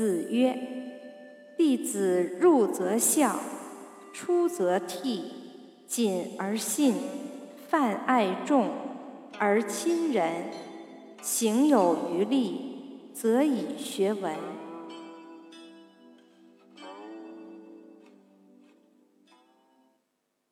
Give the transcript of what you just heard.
子曰弟子入则孝出则悌谨而信泛爱众而亲仁行有余力则以学文。